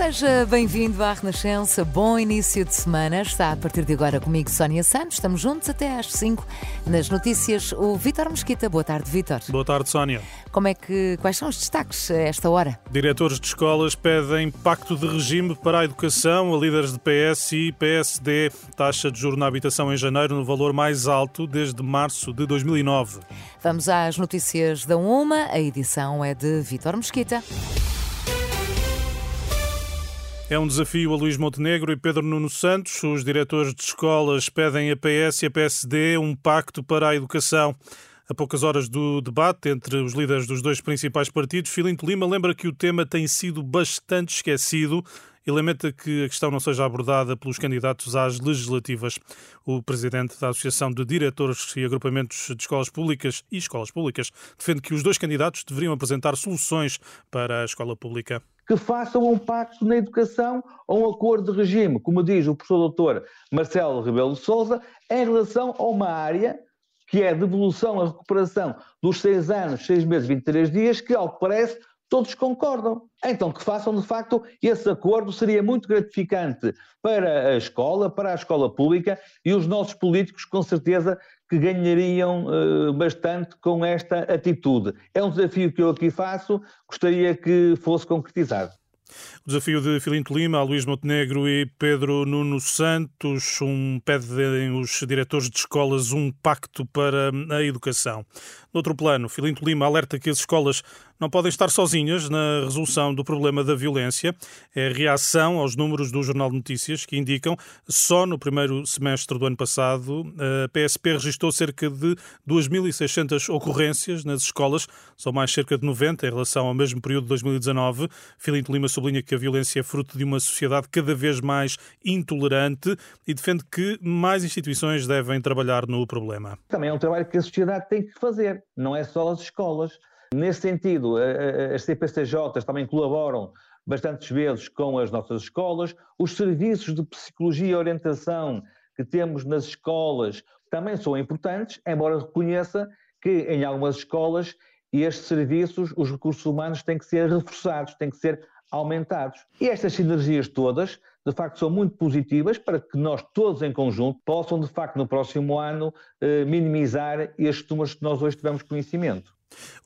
Seja bem-vindo à Renascença, bom início de semana. Está a partir de agora comigo Sónia Santos, estamos juntos até às 5. Nas notícias, o Vítor Mesquita. Boa tarde, Vítor. Boa tarde, Sónia. Como é que, quais são os destaques a esta hora? Diretores de escolas pedem pacto de regime para a educação a líderes de PS e PSD. Taxa de juro na habitação em janeiro no valor mais alto desde março de 2009. Vamos às notícias da UMA. A edição é de Vítor Mesquita. É um desafio a Luís Montenegro e Pedro Nuno Santos. Os diretores de escolas pedem a PS e a PSD um pacto para a educação. A poucas horas do debate entre os líderes dos dois principais partidos, Filinto Lima lembra que o tema tem sido bastante esquecido e lamenta que a questão não seja abordada pelos candidatos às legislativas. O presidente da Associação de Diretores e Agrupamentos de Escolas Públicas e Escolas Públicas defende que os dois candidatos deveriam apresentar soluções para a escola pública que façam um pacto na educação ou um acordo de regime, como diz o professor doutor Marcelo Rebelo Souza, em relação a uma área que é a devolução, a recuperação dos seis anos, seis meses, 23 dias, que, ao que parece, todos concordam. Então, que façam de facto esse acordo, seria muito gratificante para a escola, para a escola pública e os nossos políticos, com certeza, que ganhariam uh, bastante com esta atitude. É um desafio que eu aqui faço, gostaria que fosse concretizado. O desafio de Filinto Lima, Luís Montenegro e Pedro Nuno Santos um, pedem os diretores de escolas um pacto para a educação. No outro plano, Filinto Lima alerta que as escolas não podem estar sozinhas na resolução do problema da violência. É a reação aos números do Jornal de Notícias que indicam só no primeiro semestre do ano passado a PSP registrou cerca de 2.600 ocorrências nas escolas, são mais cerca de 90 em relação ao mesmo período de 2019. Filinto Lima sublinha que a violência é fruto de uma sociedade cada vez mais intolerante e defende que mais instituições devem trabalhar no problema. Também é um trabalho que a sociedade tem que fazer, não é só as escolas. Nesse sentido, as CPCJs também colaboram bastantes vezes com as nossas escolas. Os serviços de psicologia e orientação que temos nas escolas também são importantes, embora reconheça que em algumas escolas estes serviços, os recursos humanos têm que ser reforçados, têm que ser aumentados. E estas sinergias todas, de facto, são muito positivas para que nós todos em conjunto possam, de facto, no próximo ano, eh, minimizar estes números que nós hoje tivemos conhecimento.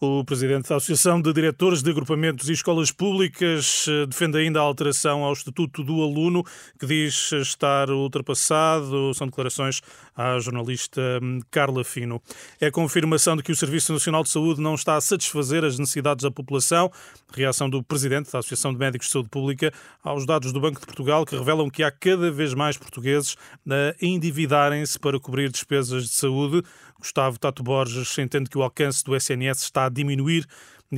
O presidente da Associação de Diretores de Agrupamentos e Escolas Públicas eh, defende ainda a alteração ao Estatuto do Aluno, que diz estar ultrapassado. São declarações à jornalista hum, Carla Fino. É confirmação de que o Serviço Nacional de Saúde não está a satisfazer as necessidades da população. Reação do presidente da Associação de Médicos de Saúde Pública aos dados do Banco de Portugal, que revelam que há cada vez mais portugueses a endividarem-se para cobrir despesas de saúde. Gustavo Tato Borges entende que o alcance do SNS está a diminuir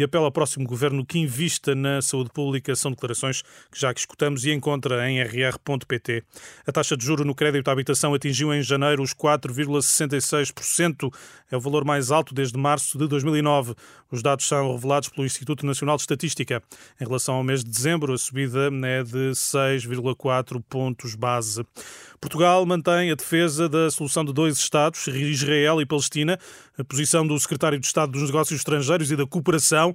e apela ao próximo governo que invista na saúde pública. São declarações que já que escutamos e encontra em rr.pt. A taxa de juro no crédito à habitação atingiu em janeiro os 4,66%. É o valor mais alto desde março de 2009. Os dados são revelados pelo Instituto Nacional de Estatística. Em relação ao mês de dezembro, a subida é de 6,4 pontos base. Portugal mantém a defesa da solução de dois Estados, Israel e Palestina, a posição do secretário de Estado dos Negócios Estrangeiros e da Cooperação,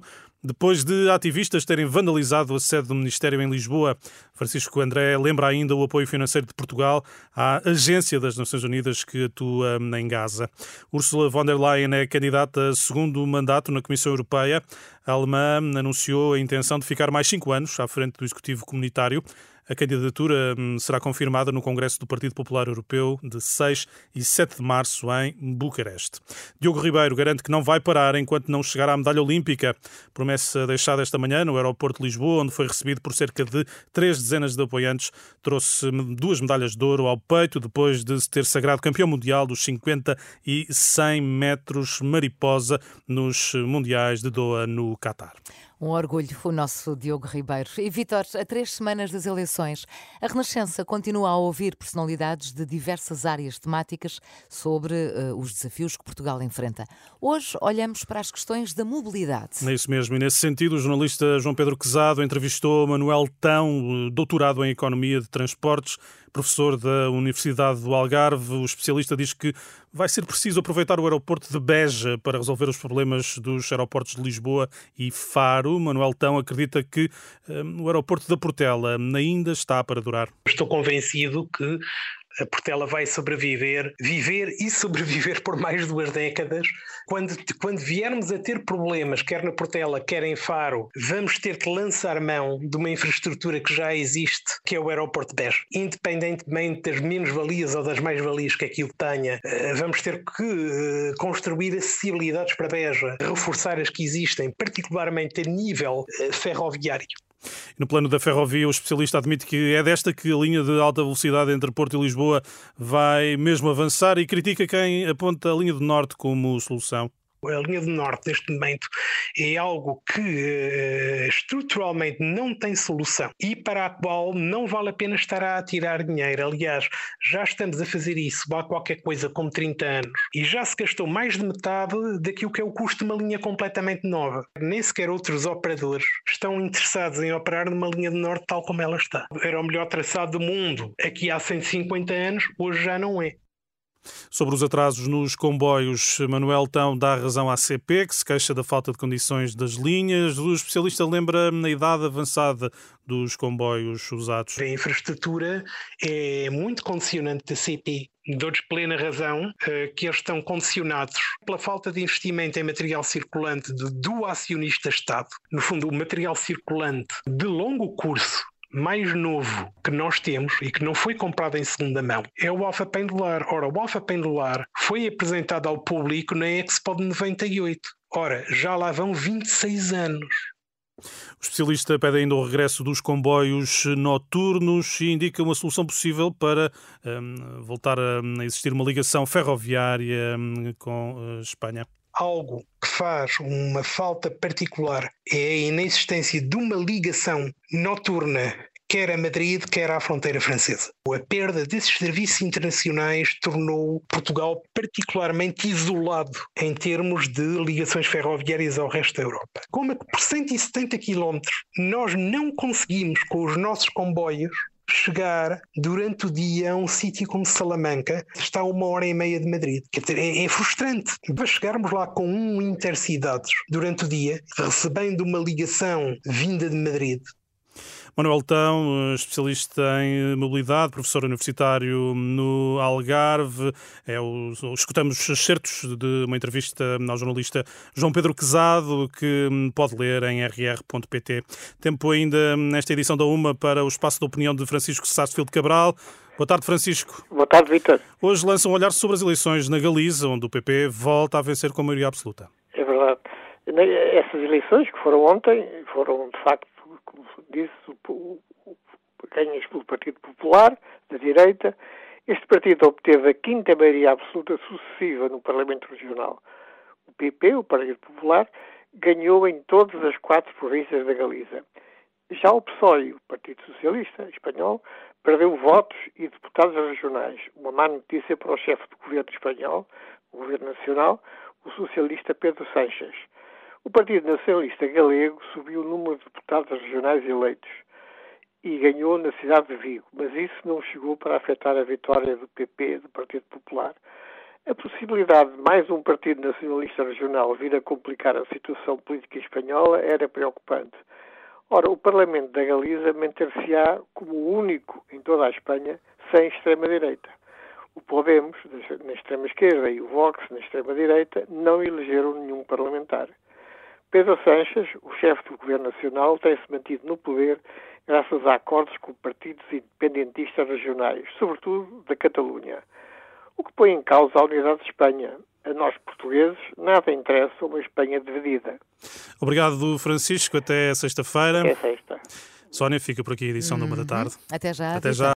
depois de ativistas terem vandalizado a sede do Ministério em Lisboa. Francisco André lembra ainda o apoio financeiro de Portugal à Agência das Nações Unidas que atua em Gaza. Ursula von der Leyen é candidata a segundo mandato na Comissão Europeia. A alemã anunciou a intenção de ficar mais cinco anos à frente do Executivo Comunitário. A candidatura hum, será confirmada no Congresso do Partido Popular Europeu de 6 e 7 de março em Bucareste. Diogo Ribeiro garante que não vai parar enquanto não chegar à medalha olímpica. Promessa deixada esta manhã no aeroporto de Lisboa, onde foi recebido por cerca de três dezenas de apoiantes. Trouxe duas medalhas de ouro ao peito depois de se ter sagrado campeão mundial dos 50 e 100 metros mariposa nos Mundiais de Doha, no Catar. Um orgulho, o nosso Diogo Ribeiro. E Vitor, a três semanas das eleições, a Renascença continua a ouvir personalidades de diversas áreas temáticas sobre uh, os desafios que Portugal enfrenta. Hoje olhamos para as questões da mobilidade. É isso mesmo, e nesse sentido, o jornalista João Pedro Quezado entrevistou Manuel Tão, doutorado em Economia de Transportes, professor da Universidade do Algarve. O especialista diz que vai ser preciso aproveitar o aeroporto de Beja para resolver os problemas dos aeroportos de Lisboa e Faro. Manuel Tão acredita que um, o aeroporto da Portela ainda está para durar. Estou convencido que a Portela vai sobreviver, viver e sobreviver por mais duas décadas. Quando, quando viermos a ter problemas, quer na Portela, quer em Faro, vamos ter que lançar mão de uma infraestrutura que já existe, que é o aeroporto de Beja. Independentemente das menos-valias ou das mais-valias que aquilo tenha, eh, vamos ter que eh, construir acessibilidades para Beja, reforçar as que existem, particularmente a nível eh, ferroviário. No plano da ferrovia, o especialista admite que é desta que a linha de alta velocidade entre Porto e Lisboa vai mesmo avançar e critica quem aponta a linha do Norte como solução. A linha do Norte, neste momento, é algo que uh, estruturalmente não tem solução e para a qual não vale a pena estar a atirar dinheiro. Aliás, já estamos a fazer isso há qualquer coisa como 30 anos e já se gastou mais de metade daquilo que é o custo de uma linha completamente nova. Nem sequer outros operadores estão interessados em operar numa linha do Norte tal como ela está. Era o melhor traçado do mundo aqui há 150 anos, hoje já não é. Sobre os atrasos nos comboios, Manuel Tão dá razão à CP, que se queixa da falta de condições das linhas. O especialista lembra na idade avançada dos comboios usados. A infraestrutura é muito condicionante da CP. Dou-lhes plena razão eh, que eles estão condicionados pela falta de investimento em material circulante do acionista Estado. No fundo, o material circulante de longo curso mais novo que nós temos e que não foi comprado em segunda mão é o Alfa Pendular. Ora, o Alfa Pendular foi apresentado ao público na Expo de 98. Ora, já lá vão 26 anos. O especialista pede ainda o regresso dos comboios noturnos e indica uma solução possível para um, voltar a existir uma ligação ferroviária um, com a Espanha algo faz uma falta particular é a inexistência de uma ligação noturna quer a Madrid, quer à fronteira francesa. A perda desses serviços internacionais tornou Portugal particularmente isolado em termos de ligações ferroviárias ao resto da Europa. Como é que por 170 quilómetros nós não conseguimos, com os nossos comboios, chegar durante o dia a um sítio como Salamanca, que está a uma hora e meia de Madrid. É, é frustrante. Para chegarmos lá com um intercidades durante o dia, recebendo uma ligação vinda de Madrid, Manuel Tão, especialista em mobilidade, professor universitário no Algarve. É o, escutamos certos de uma entrevista ao jornalista João Pedro Quezado, que pode ler em rr.pt. Tempo ainda nesta edição da UMA para o espaço de opinião de Francisco Sarsfield Cabral. Boa tarde, Francisco. Boa tarde, Vitor. Hoje lança um olhar sobre as eleições na Galiza, onde o PP volta a vencer com maioria absoluta. É verdade. Essas eleições que foram ontem foram, de facto, disse, ganhas pelo Partido Popular, da direita. Este partido obteve a quinta maioria absoluta sucessiva no Parlamento Regional. O PP, o Partido Popular, ganhou em todas as quatro províncias da Galiza. Já o PSOE, o Partido Socialista Espanhol, perdeu votos e deputados regionais. Uma má notícia para o chefe do governo espanhol, o governo nacional, o socialista Pedro Sanches. O Partido Nacionalista Galego subiu o número de deputados regionais eleitos e ganhou na cidade de Vigo, mas isso não chegou para afetar a vitória do PP, do Partido Popular. A possibilidade de mais um partido nacionalista regional vir a complicar a situação política espanhola era preocupante. Ora, o Parlamento da Galiza manter-se-á como o único em toda a Espanha sem extrema-direita. O Podemos, na extrema-esquerda, e o Vox, na extrema-direita, não elegeram nenhum parlamentar. Pedro Sanches, o chefe do Governo Nacional, tem-se mantido no poder graças a acordos com partidos independentistas regionais, sobretudo da Catalunha, o que põe em causa a unidade de Espanha. A nós, portugueses, nada interessa uma Espanha dividida. Obrigado, Francisco. Até sexta-feira. Até sexta. Sónia, fica por aqui a edição uhum. de uma da tarde. Até já. Até já.